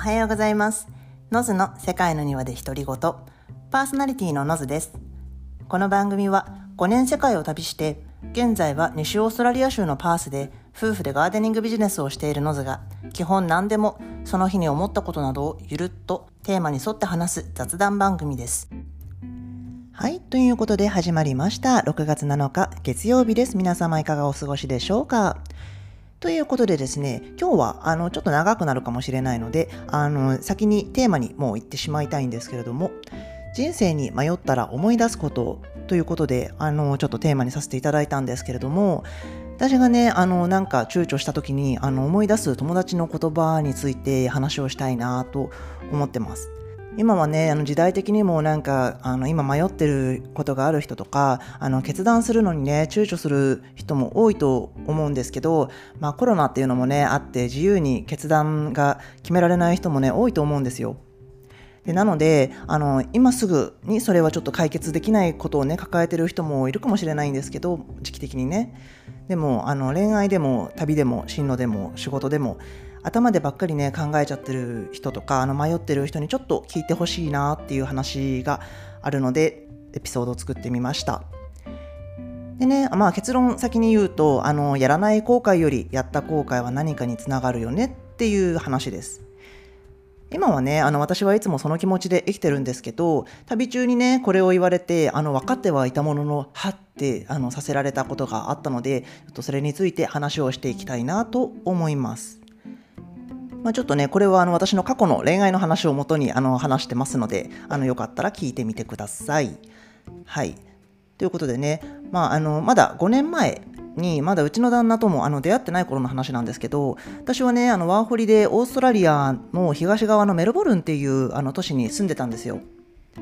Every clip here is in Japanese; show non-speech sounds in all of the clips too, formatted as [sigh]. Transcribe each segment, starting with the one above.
おはようございます。ノズの世界の庭で独り言。パーソナリティのノズです。この番組は5年世界を旅して、現在は西オーストラリア州のパースで夫婦でガーデニングビジネスをしているノズが、基本何でもその日に思ったことなどをゆるっとテーマに沿って話す雑談番組です。はい。ということで始まりました。6月7日月曜日です。皆様いかがお過ごしでしょうか？ということでですね、今日はあのちょっと長くなるかもしれないので、あの先にテーマにもう行ってしまいたいんですけれども、人生に迷ったら思い出すことということで、あのちょっとテーマにさせていただいたんですけれども、私がね、あのなんか躊躇した時にあの思い出す友達の言葉について話をしたいなと思ってます。今はねあの時代的にもなんかあの今迷ってることがある人とかあの決断するのにね躊躇する人も多いと思うんですけど、まあ、コロナっていうのもねあって自由に決断が決められない人もね多いと思うんですよ。でなのであの今すぐにそれはちょっと解決できないことをね抱えてる人もいるかもしれないんですけど時期的にねでもあの恋愛でも旅でも進路でも仕事でも頭でばっかりね考えちゃってる人とかあの迷ってる人にちょっと聞いてほしいなっていう話があるのでエピソードを作ってみました。でね、まあ、結論先に言うとあのやらない後悔よりやった後悔は何かにつながるよねっていう話です。今はねあの私はいつもその気持ちで生きてるんですけど旅中にねこれを言われてあの分かってはいたもののはってあのさせられたことがあったのでちょっとそれについて話をしていきたいなと思います。まあ、ちょっとねこれはあの私の過去の恋愛の話をもとにあの話してますのであのよかったら聞いてみてください。はいということでね、まあ、あのまだ5年前にまだうちの旦那ともあの出会ってない頃の話なんですけど私はねあのワーホリでオーストラリアの東側のメルボルンっていうあの都市に住んでたんですよ。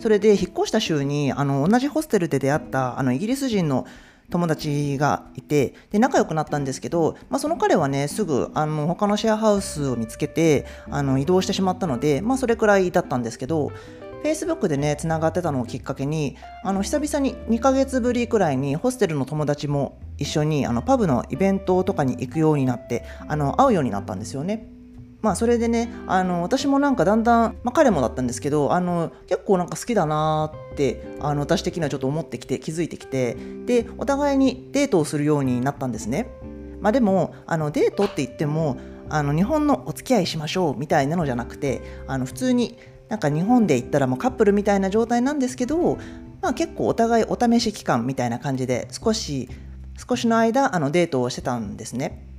それで引っ越した週にあの同じホステルで出会ったあのイギリス人の友達がいてで仲良くなったんですけど、まあ、その彼はねすぐあの他のシェアハウスを見つけてあの移動してしまったので、まあ、それくらいだったんですけど Facebook でねつながってたのをきっかけにあの久々に2ヶ月ぶりくらいにホステルの友達も一緒にあのパブのイベントとかに行くようになってあの会うようになったんですよね。まあそれでねあの私もなんかだんだん、まあ、彼もだったんですけどあの結構なんか好きだなってあの私的にはちょっと思ってきて気づいてきてでお互いにデートをするようになったんですね。まあ、でもあのデートって言ってもあの日本のお付き合いしましょうみたいなのじゃなくてあの普通になんか日本で言ったらもうカップルみたいな状態なんですけど、まあ、結構お互いお試し期間みたいな感じで少し少しの間あのデートをしてたんですね。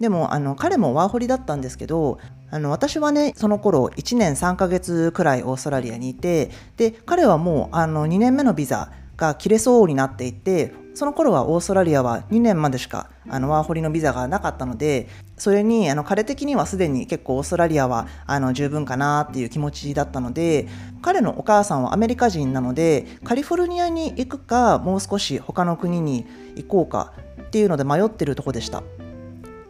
でもあの彼もワーホリだったんですけどあの私はねその頃1年3ヶ月くらいオーストラリアにいてで彼はもうあの2年目のビザが切れそうになっていてその頃はオーストラリアは2年までしかあのワーホリのビザがなかったのでそれにあの彼的にはすでに結構オーストラリアはあの十分かなっていう気持ちだったので彼のお母さんはアメリカ人なのでカリフォルニアに行くかもう少し他の国に行こうかっていうので迷ってるとこでした。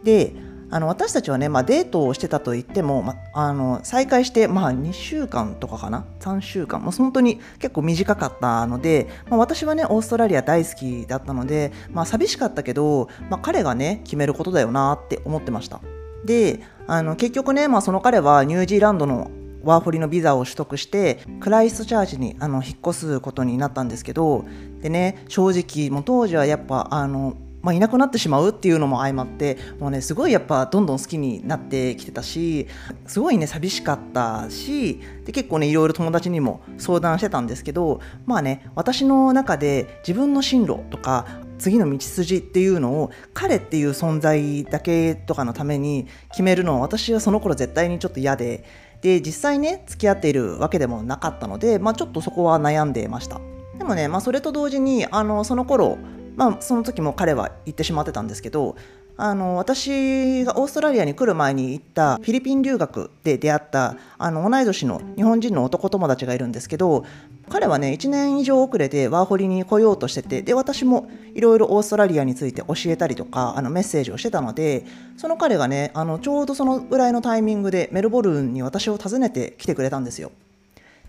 であの私たちはね、まあ、デートをしてたと言っても、まあの再会して、まあ、2週間とかかな？3週間。もう本当に結構短かったので、まあ、私はねオーストラリア大好きだったので、まあ、寂しかったけど、まあ、彼がね決めることだよなって思ってました。であの結局ね、まあ、その彼はニュージーランドのワーホリのビザを取得してクライストチャージにあの引っ越すことになったんですけどでね正直もう当時はやっぱあのまあ、いなくなってしまうっていうのも相まってもうねすごいやっぱどんどん好きになってきてたしすごいね寂しかったしで結構ねいろいろ友達にも相談してたんですけどまあね私の中で自分の進路とか次の道筋っていうのを彼っていう存在だけとかのために決めるのは私はその頃絶対にちょっと嫌でで実際ね付き合っているわけでもなかったので、まあ、ちょっとそこは悩んでました。でもね、まあ、それと同時にあのその頃まあ、その時も彼は行ってしまってたんですけどあの私がオーストラリアに来る前に行ったフィリピン留学で出会ったあの同い年の日本人の男友達がいるんですけど彼はね1年以上遅れてワーホリに来ようとしててで私もいろいろオーストラリアについて教えたりとかあのメッセージをしてたのでその彼がねあのちょうどそのぐらいのタイミングでメルボルンに私を訪ねてきてくれたんですよ。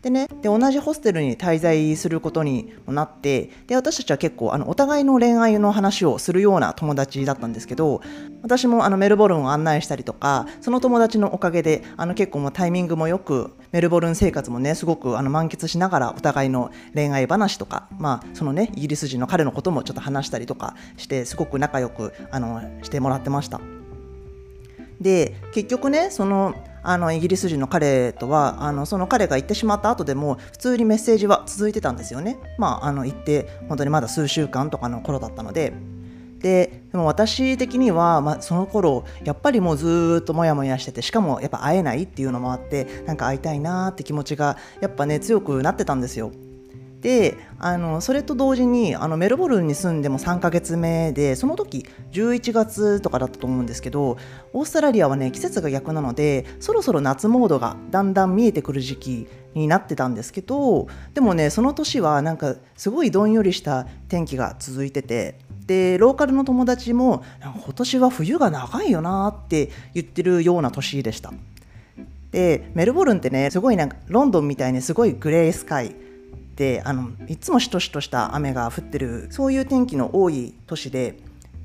でねで同じホステルに滞在することになってで私たちは結構あのお互いの恋愛の話をするような友達だったんですけど私もあのメルボルンを案内したりとかその友達のおかげであの結構もタイミングもよくメルボルン生活もねすごくあの満喫しながらお互いの恋愛話とか、まあ、そのねイギリス人の彼のこともちょっと話したりとかしてすごく仲良くあのしてもらってました。で結局ねそのあのイギリス人の彼とはあのその彼が行ってしまった後でも普通にメッセージは続いてたんですよね。まあ、あの行って本当にまだ数週間とかの頃だったので。ででも私的には、まあ、その頃やっぱりもうずっとモヤモヤしててしかもやっぱ会えないっていうのもあってなんか会いたいなって気持ちがやっぱね強くなってたんですよ。であのそれと同時にあのメルボルンに住んでも3ヶ月目でその時11月とかだったと思うんですけどオーストラリアはね季節が逆なのでそろそろ夏モードがだんだん見えてくる時期になってたんですけどでもねその年はなんかすごいどんよりした天気が続いててでローカルの友達も今年は冬が長いよなって言ってるような年でした。でメルボルンってねすごいなんかロンドンみたいにすごいグレースカイ。てあのいつもしとしとした雨が降ってるそういう天気の多い都市で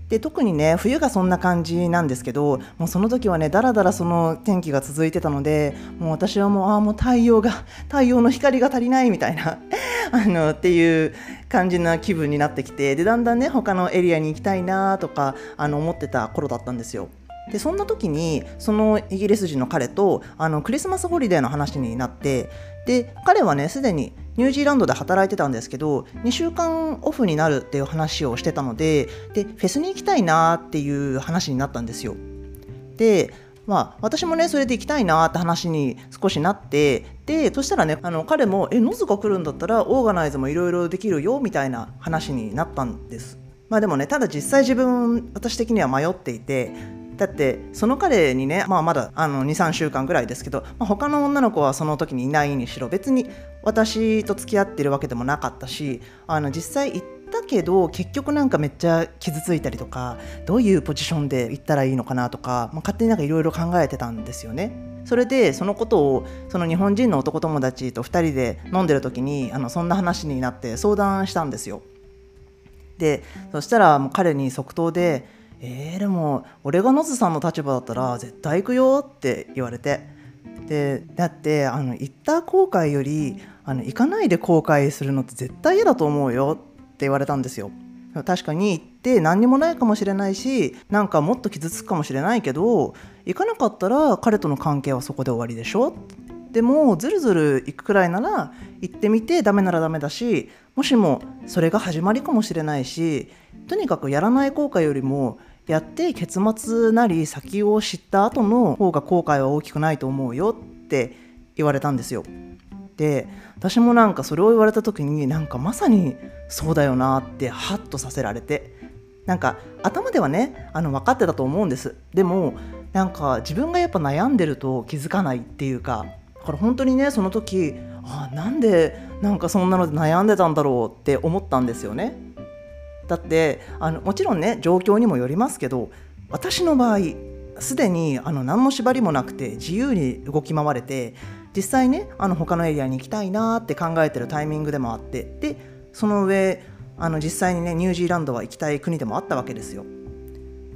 で特にね冬がそんな感じなんですけどもうその時はねだらだらその天気が続いてたのでもう私はもうああもう太陽が [laughs] 太陽の光が足りないみたいな [laughs] あのっていう感じな気分になってきてでだんだんね他のエリアに行きたいなとかあの思ってた頃だったんですよ。でそんな時にそのイギリス人の彼とあのクリスマスホリデーの話になってで彼はねすでにニュージーランドで働いてたんですけど2週間オフになるっていう話をしてたのででフェスに行きたいなっていう話になったんですよ。でまあ、私もねそれで行きたいなって話に少しなってでそしたらねあの彼も「えノズが来るんだったらオーガナイズもいろいろできるよ」みたいな話になったんです。まあでもねただ実際自分私的には迷っていてだってその彼にね、まあ、まだ23週間ぐらいですけど、まあ、他の女の子はその時にいないにしろ別に私と付き合ってるわけでもなかったしあの実際行ったけど結局なんかめっちゃ傷ついたりとかどういうポジションで行ったらいいのかなとか、まあ、勝手になんかいろいろ考えてたんですよね。それでそのことをその日本人の男友達と2人で飲んでる時にあのそんな話になって相談したんですよ。でそしたらもう彼に即答でえー、でも俺がノズさんの立場だったら絶対行くよって言われて。でだってあの行った後悔よりあの行かないで後悔するのって絶対嫌だと思うよって言われたんですよ。確かに行って何にもないかもしれないしなんかもっと傷つくかもしれないけど行かなかったら彼との関係はそこで終わりでしょでもずるずる行くくらいなら行ってみてダメならダメだしもしもそれが始まりかもしれないしとにかくやらない後悔よりもやって結末なり先を知った後の方が後悔は大きくないと思うよって言われたんですよ。で私もなんかそれを言われた時になんかまさにそうだよなってハッとさせられてなんか頭ではねあの分かってたと思うんですでもなんか自分がやっぱ悩んでると気づかないっていうかだから本当にねその時あなんでなんかそんなので悩んでたんだろうって思ったんですよねだってあのもちろんね状況にもよりますけど私の場合すでにあの何の縛りもなくて自由に動き回れて実際ねあの他のエリアに行きたいなって考えてるタイミングでもあってでその上あの実際にねニュージーランドは行きたい国でもあったわけですよ。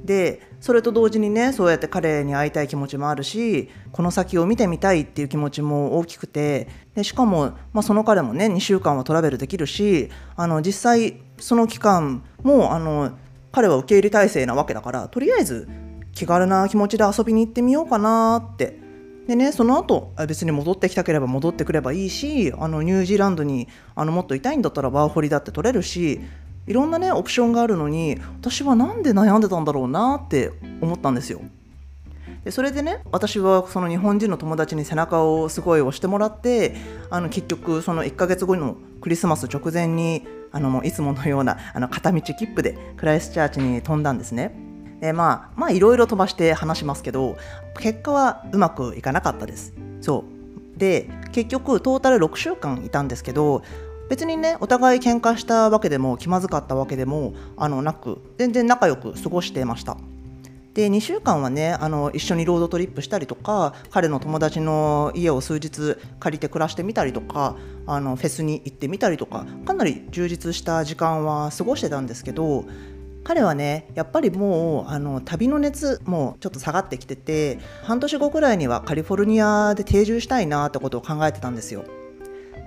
でそれと同時にねそうやって彼に会いたい気持ちもあるしこの先を見てみたいっていう気持ちも大きくてでしかも、まあ、その彼もね2週間はトラベルできるしあの実際その期間もあの彼は受け入れ体制なわけだからとりあえず気軽な気持ちで遊びに行ってみようかなってでねその後別に戻ってきたければ戻ってくればいいしあのニュージーランドにあのもっといたいんだったらワーホリだって取れるしいろんなねオプションがあるのに私は何で悩んでたんだろうなって思ったんですよ。でそれでね私はその日本人の友達に背中をすごい押してもらってあの結局その1ヶ月後のクリスマス直前にあのもういつものようなあの片道切符でクライスチャーチに飛んだんですね。でまあまあいろいろ飛ばして話しますけど結果はうまくいかなかったです。そうで結局トータル6週間いたんですけど別にねお互い喧嘩したわけでも気まずかったわけでもあのなく全然仲良く過ごしてましたで2週間はねあの一緒にロードトリップしたりとか彼の友達の家を数日借りて暮らしてみたりとかあのフェスに行ってみたりとかかなり充実した時間は過ごしてたんですけど彼はねやっぱりもうあの旅の熱もちょっと下がってきてて半年後くらいにはカリフォルニアで定住したいなってことを考えてたんですよ。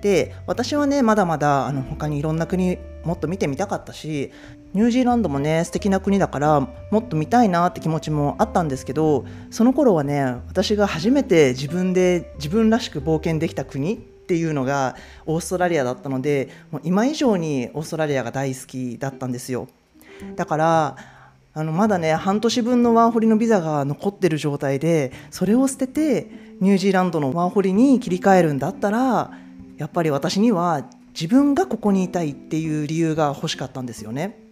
で私はねまだまだあの他にいろんな国もっと見てみたかったしニュージーランドもね素敵な国だからもっと見たいなって気持ちもあったんですけどその頃はね私が初めて自分で自分らしく冒険できた国っていうのがオーストラリアだったのでもう今以上にオーストラリアが大好きだったんですよだからあのまだね半年分のワーホリのビザが残ってる状態でそれを捨ててニュージーランドのワーホリに切り替えるんだったらやっぱり私には自分がここにいたいっていう理由が欲しかったんですよね。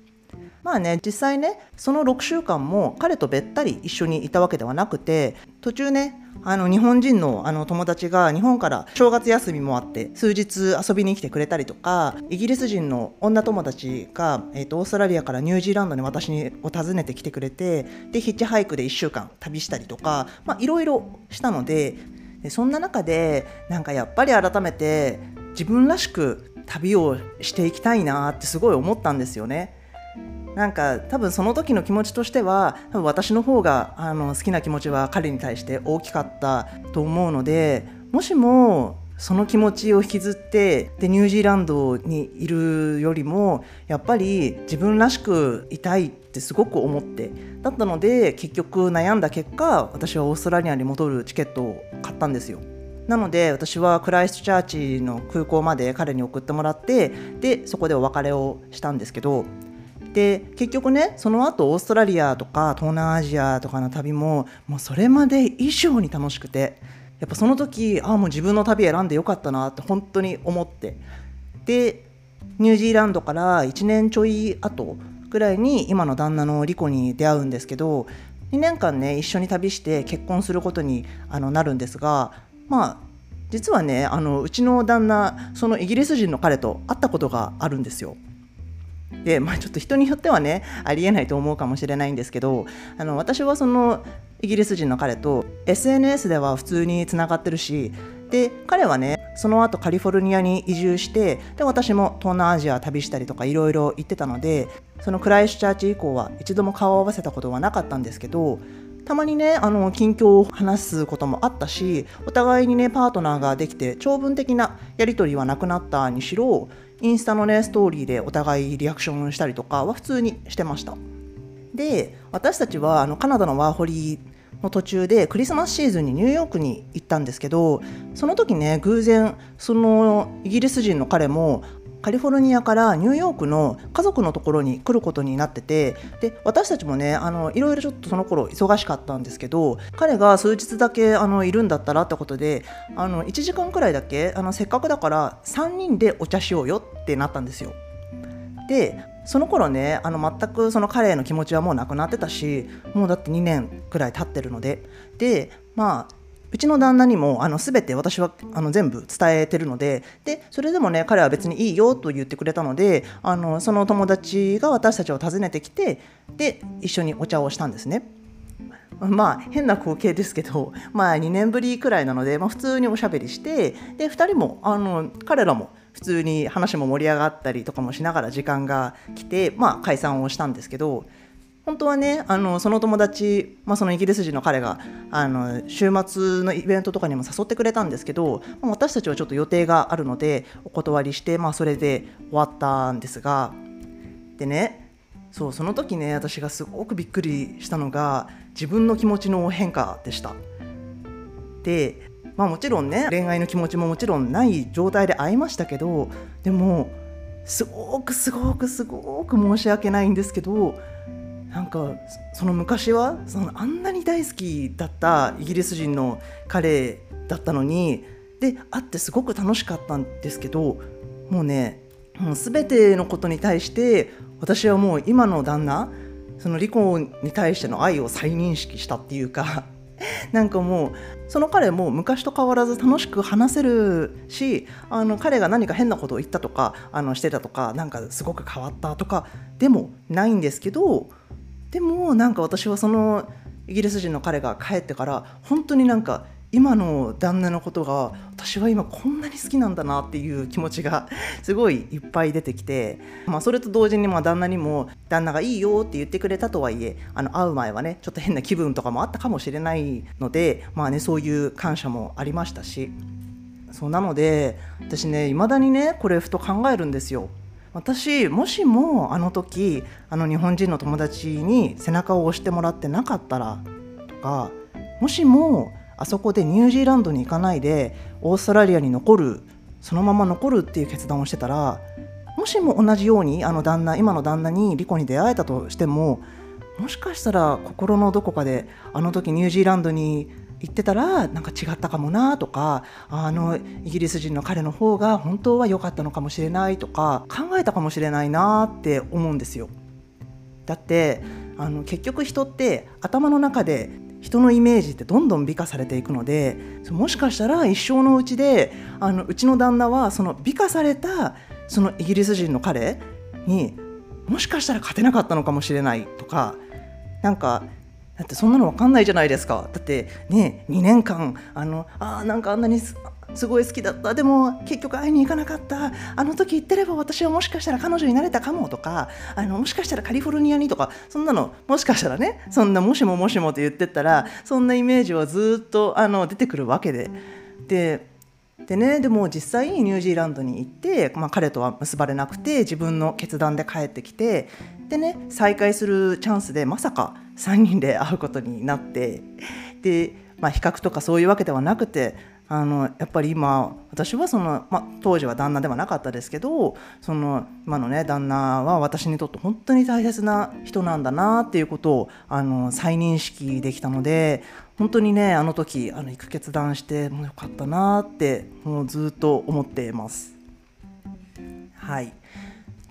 まあね実際ねその6週間も彼とべったり一緒にいたわけではなくて途中ねあの日本人のあの友達が日本から正月休みもあって数日遊びに来てくれたりとかイギリス人の女友達が、えーと、オーストラリアからニュージーランドに私を訪ねてきてくれてでヒッチハイクで1週間旅したりとかいろいろしたのででそんな中でなんかやっぱり改めて自分らしく旅をしていきたいなってすごい思ったんですよね。なんか多分その時の気持ちとしては多分私の方があの好きな気持ちは彼に対して大きかったと思うのでもしもその気持ちを引きずってでニュージーランドにいるよりもやっぱり自分らしくいたいってすごく思ってだったので結局悩んだ結果私はオーストラリアに戻るチケットを買ったんですよ。なので私はクライストチャーチの空港まで彼に送ってもらってでそこでお別れをしたんですけどで結局ねその後オーストラリアとか東南アジアとかの旅ももうそれまで以上に楽しくてやっぱその時ああもう自分の旅選んでよかったなって本当に思ってでニュージーランドから1年ちょい後ぐらいに今の旦那のリコに出会うんですけど2年間ね一緒に旅して結婚することにあのなるんですがまあ実はねあのうちの旦那そのイギリス人の彼と会ったことがあるんですよ。でまあ、ちょっと人によってはねありえないと思うかもしれないんですけどあの私はそのイギリス人の彼と SNS では普通につながってるしで彼はねその後カリフォルニアに移住してで私も東南アジア旅したりとかいろいろ行ってたのでそのクライスチャーチ以降は一度も顔を合わせたことはなかったんですけどたまにねあの近況を話すこともあったしお互いにねパートナーができて長文的なやり取りはなくなったにしろインスタのねストーリーでお互いリアクションしたりとかは普通にしてました。で私たちはあのカナダのワーホリの途中でクリスマスシーズンにニューヨークに行ったんですけどその時ね偶然そのイギリス人の彼もカリフォルニアからニューヨークの家族のところに来ることになっててで私たちもねあのいろいろちょっとその頃忙しかったんですけど彼が数日だけあのいるんだったらってことであの1時間くらいだけあのせっかくだから3人でお茶しようよってなったんですよ。でその頃ねあの全くその彼への気持ちはもうなくなってたしもうだって2年くらい経ってるのででまあうちの旦那にもあの全て私はあの全部伝えてるのででそれでもね彼は別にいいよと言ってくれたのであのその友達が私たちを訪ねてきてで一緒にお茶をしたんですね。まあ変な光景ですけど、[laughs] まあ、2年ぶりくらいなので、まあ、普通におしゃべりしてで2人もあの彼らも普通に話も盛り上がったりとかもしながら時間が来て、まあ、解散をしたんですけど本当はねあのその友達、まあ、そのイギリス人の彼があの週末のイベントとかにも誘ってくれたんですけど、私たちはちょっと予定があるのでお断りして、まあ、それで終わったんですがでねそうその時ね私がすごくびっくりしたのが自分の気持ちの変化でした。でまあもちろんね恋愛の気持ちももちろんない状態で会いましたけどでもすごくすごくすごく申し訳ないんですけどなんかその昔はそのあんなに大好きだったイギリス人の彼だったのにで会ってすごく楽しかったんですけどもうねもう全てのことに対して私はもう今の旦那その離婚に対しての愛を再認識したっていうか [laughs] なんかもうその彼も昔と変わらず楽しく話せるしあの彼が何か変なことを言ったとかあのしてたとかなんかすごく変わったとかでもないんですけどでもなんか私はそのイギリス人の彼が帰ってから本当になんか今の旦那のことが私は今こんなに好きなんだなっていう気持ちが [laughs] すごいいっぱい出てきて、まあ、それと同時にまあ旦那にも旦那がいいよって言ってくれたとはいえあの会う前はねちょっと変な気分とかもあったかもしれないのでまあねそういう感謝もありましたしそうなので私ねいまだにねこれふと考えるんですよ。私もしもあの時あの日本人の友達に背中を押してもらってなかったらとかもしもあそこでニュージーランドに行かないでオーストラリアに残るそのまま残るっていう決断をしてたらもしも同じようにあの旦那今の旦那にリコに出会えたとしてももしかしたら心のどこかであの時ニュージーランドに行ってたらなんか違ったかもなとかあのイギリス人の彼の方が本当は良かったのかもしれないとか考えたかもしれないなって思うんですよ。だってあの結局人って頭の中で人のイメージってどんどん美化されていくのでもしかしたら一生のうちであのうちの旦那はその美化されたそのイギリス人の彼にもしかしたら勝てなかったのかもしれないとかなんかだってそんなの分かんないじゃないですか。だってね2年間あのあなんかあんなにすごい好きだった。でも結局会いに行かなかった。あの時言ってれば私はもしかしたら彼女になれたかもとかあのもしかしたらカリフォルニアにとかそんなのもしかしたらねそんなもしももしもって言ってったらそんなイメージはずっとあの出てくるわけで。ででね、でも実際にニュージーランドに行って、まあ、彼とは結ばれなくて自分の決断で帰ってきてでね再会するチャンスでまさか3人で会うことになってで、まあ、比較とかそういうわけではなくてあのやっぱり今私はその、まあ、当時は旦那ではなかったですけどその今のね旦那は私にとって本当に大切な人なんだなっていうことをあの再認識できたので本当にねあの時あの行く決断してもうよかったなってもうずっと思っています。はい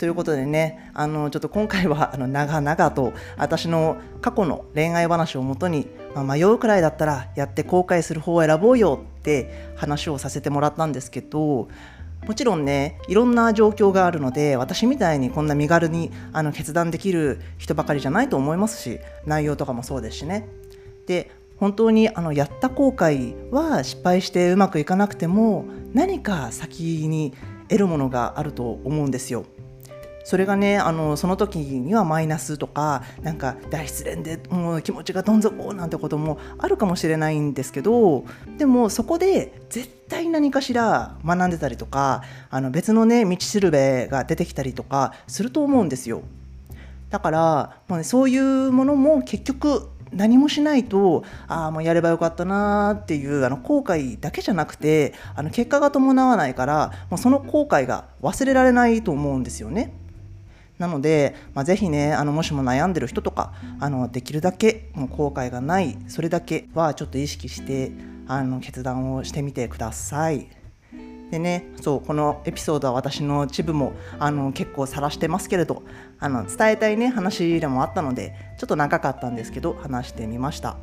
ということでねあのちょっと今回は [laughs] あの長々と私の過去の恋愛話をもとに、まあ、迷うくらいだったらやって後悔する方を選ぼうよって話をさせてもらったんですけどもちろんねいろんな状況があるので私みたいにこんな身軽にあの決断できる人ばかりじゃないと思いますし内容とかもそうですしね。で本当にあのやった後悔は失敗してうまくいかなくても何か先に得るものがあると思うんですよ。それがねあのその時にはマイナスとかなんか大失恋でもう気持ちがどん底なんてこともあるかもしれないんですけどでもそこで絶対何かしら学んでたりとかあの別のね道しるべが出てきたりとかすると思うんですよ。だから、もうね、そういうものも結局何もしないとああもうやればよかったなっていうあの後悔だけじゃなくてあの結果が伴わないからもうその後悔が忘れられないと思うんですよね。なので、まあ、ぜひねあのもしも悩んでる人とかあのできるだけもう後悔がないそれだけはちょっと意識してあの決断をしてみてください。でね、そうこのエピソードは私の一部もあの結構晒してますけれどあの伝えたいね話でもあったのでちょっと長かったんですけど話してみました。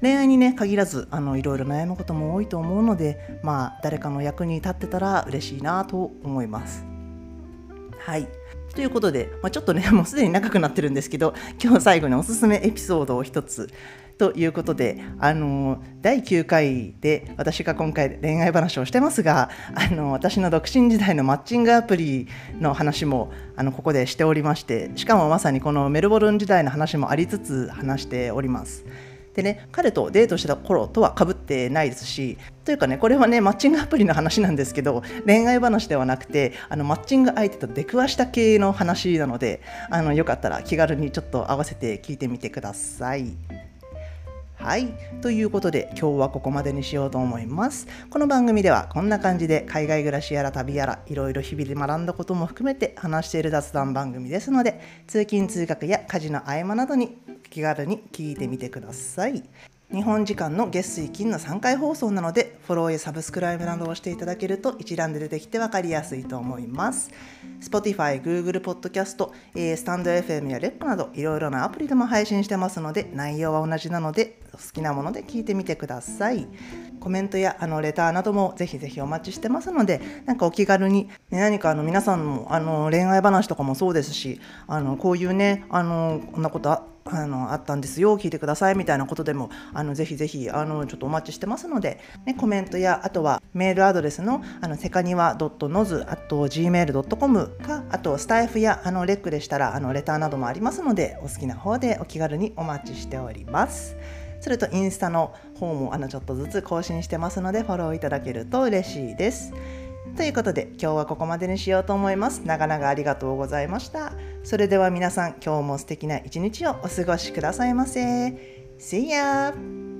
恋愛にね限らずあのいろいろ悩むことも多いと思うのでまあ誰かの役に立ってたら嬉しいなと思います。はい。ということで、まあ、ちょっとね、[laughs] もうすでに長くなってるんですけど、今日最後におすすめエピソードを一つ。ということで、あの第9回で私が今回恋愛話をしてますが、あの私の独身時代のマッチングアプリの話もあのここでしておりまして、しかもまさにこのメルボルン時代の話もありつつ話しております。でね彼とデートしてた頃とはかぶってないですしというかねこれはねマッチングアプリの話なんですけど恋愛話ではなくてあのマッチング相手と出くわした系の話なのであのよかったら気軽にちょっと合わせて聞いてみてください。はい。ということで、今日はここまでにしようと思います。この番組では、こんな感じで海外暮らしやら旅やら、いろいろ日々で学んだことも含めて話している雑談番組ですので、通勤通学や家事の合間などに気軽に聞いてみてください。日本時間の月水金の3回放送なのでフォローやサブスクライブなどをしていただけると一覧で出てきて分かりやすいと思います Spotify、Google Podcast、スタンド FM やレップなどいろいろなアプリでも配信してますので内容は同じなので好きなもので聞いてみてくださいコメントやあのレターなどもぜひぜひお待ちしてますのでなんかお気軽に、ね、何かあの皆さんもあの恋愛話とかもそうですしあのこういうねあのこんなことあのあったんですよ聞いてくださいみたいなことでもあのぜひぜひあのちょっとお待ちしてますので、ね、コメントやあとはメールアドレスのあのセカニワ .noz.gmail.com かあとスタイフやあのレックでしたらあのレターなどもありますのでお好きな方でお気軽にお待ちしております。それとインスタの方もあのちょっとずつ更新してますのでフォローいただけると嬉しいです。ということで今日はここまでにしようと思います。長々ありがとうございました。それでは皆さん今日も素敵な一日をお過ごしくださいませ。See ya!